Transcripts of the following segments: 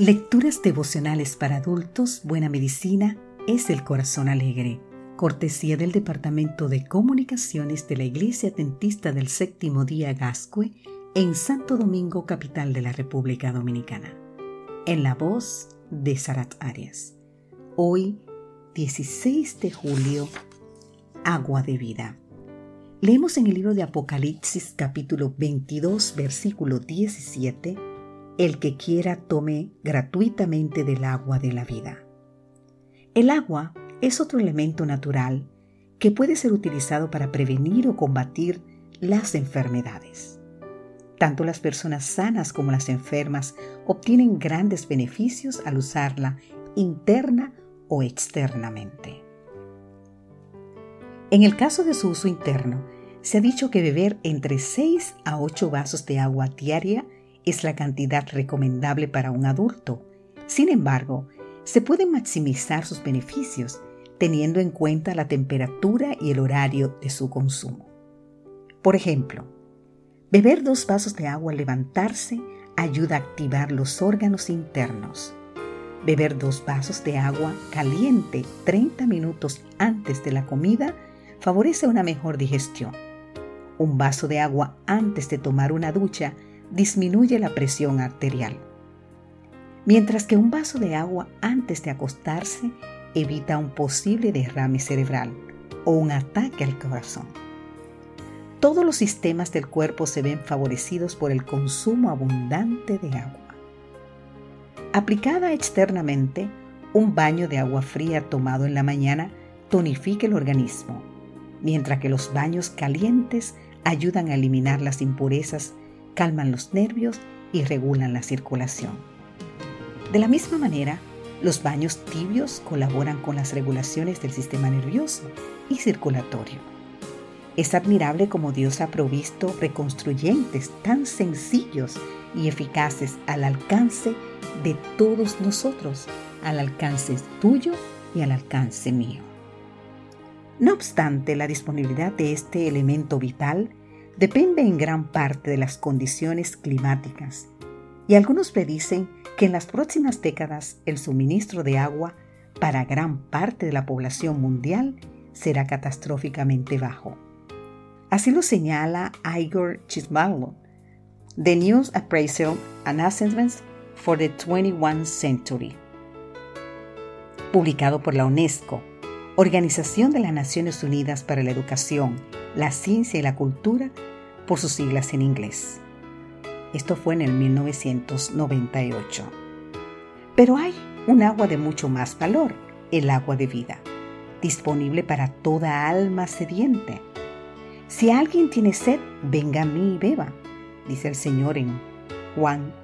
Lecturas devocionales para adultos, Buena Medicina es el Corazón Alegre. Cortesía del Departamento de Comunicaciones de la Iglesia Adventista del Séptimo Día Gascue en Santo Domingo, capital de la República Dominicana. En la voz de Sarat Arias. Hoy, 16 de julio, Agua de Vida. Leemos en el libro de Apocalipsis capítulo 22, versículo 17 el que quiera tome gratuitamente del agua de la vida. El agua es otro elemento natural que puede ser utilizado para prevenir o combatir las enfermedades. Tanto las personas sanas como las enfermas obtienen grandes beneficios al usarla interna o externamente. En el caso de su uso interno, se ha dicho que beber entre 6 a 8 vasos de agua diaria es la cantidad recomendable para un adulto. Sin embargo, se pueden maximizar sus beneficios teniendo en cuenta la temperatura y el horario de su consumo. Por ejemplo, beber dos vasos de agua al levantarse ayuda a activar los órganos internos. Beber dos vasos de agua caliente 30 minutos antes de la comida favorece una mejor digestión. Un vaso de agua antes de tomar una ducha disminuye la presión arterial, mientras que un vaso de agua antes de acostarse evita un posible derrame cerebral o un ataque al corazón. Todos los sistemas del cuerpo se ven favorecidos por el consumo abundante de agua. Aplicada externamente, un baño de agua fría tomado en la mañana tonifica el organismo, mientras que los baños calientes ayudan a eliminar las impurezas calman los nervios y regulan la circulación. De la misma manera, los baños tibios colaboran con las regulaciones del sistema nervioso y circulatorio. Es admirable como Dios ha provisto reconstruyentes tan sencillos y eficaces al alcance de todos nosotros, al alcance tuyo y al alcance mío. No obstante, la disponibilidad de este elemento vital depende en gran parte de las condiciones climáticas y algunos predicen que en las próximas décadas el suministro de agua para gran parte de la población mundial será catastróficamente bajo. Así lo señala Igor Chismalo, The News Appraisal and Assessments for the 21st Century, publicado por la UNESCO, Organización de las Naciones Unidas para la Educación, la Ciencia y la Cultura por sus siglas en inglés. Esto fue en el 1998. Pero hay un agua de mucho más valor, el agua de vida, disponible para toda alma sediente. Si alguien tiene sed, venga a mí y beba, dice el Señor en Juan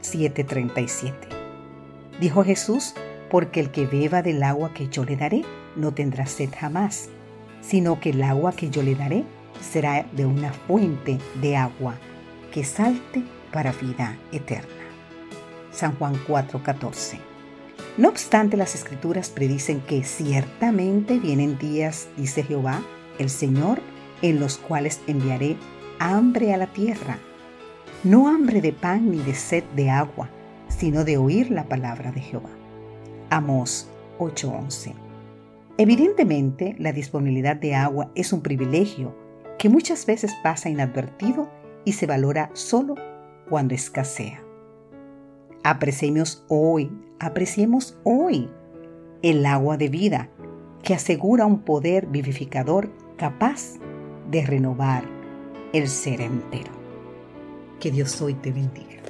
7:37. Dijo Jesús, porque el que beba del agua que yo le daré no tendrá sed jamás, sino que el agua que yo le daré será de una fuente de agua que salte para vida eterna. San Juan 4:14. No obstante, las escrituras predicen que ciertamente vienen días, dice Jehová, el Señor, en los cuales enviaré hambre a la tierra. No hambre de pan ni de sed de agua, sino de oír la palabra de Jehová. Amós 8:11. Evidentemente, la disponibilidad de agua es un privilegio que muchas veces pasa inadvertido y se valora solo cuando escasea. Apreciemos hoy, apreciemos hoy el agua de vida que asegura un poder vivificador capaz de renovar el ser entero. Que Dios hoy te bendiga.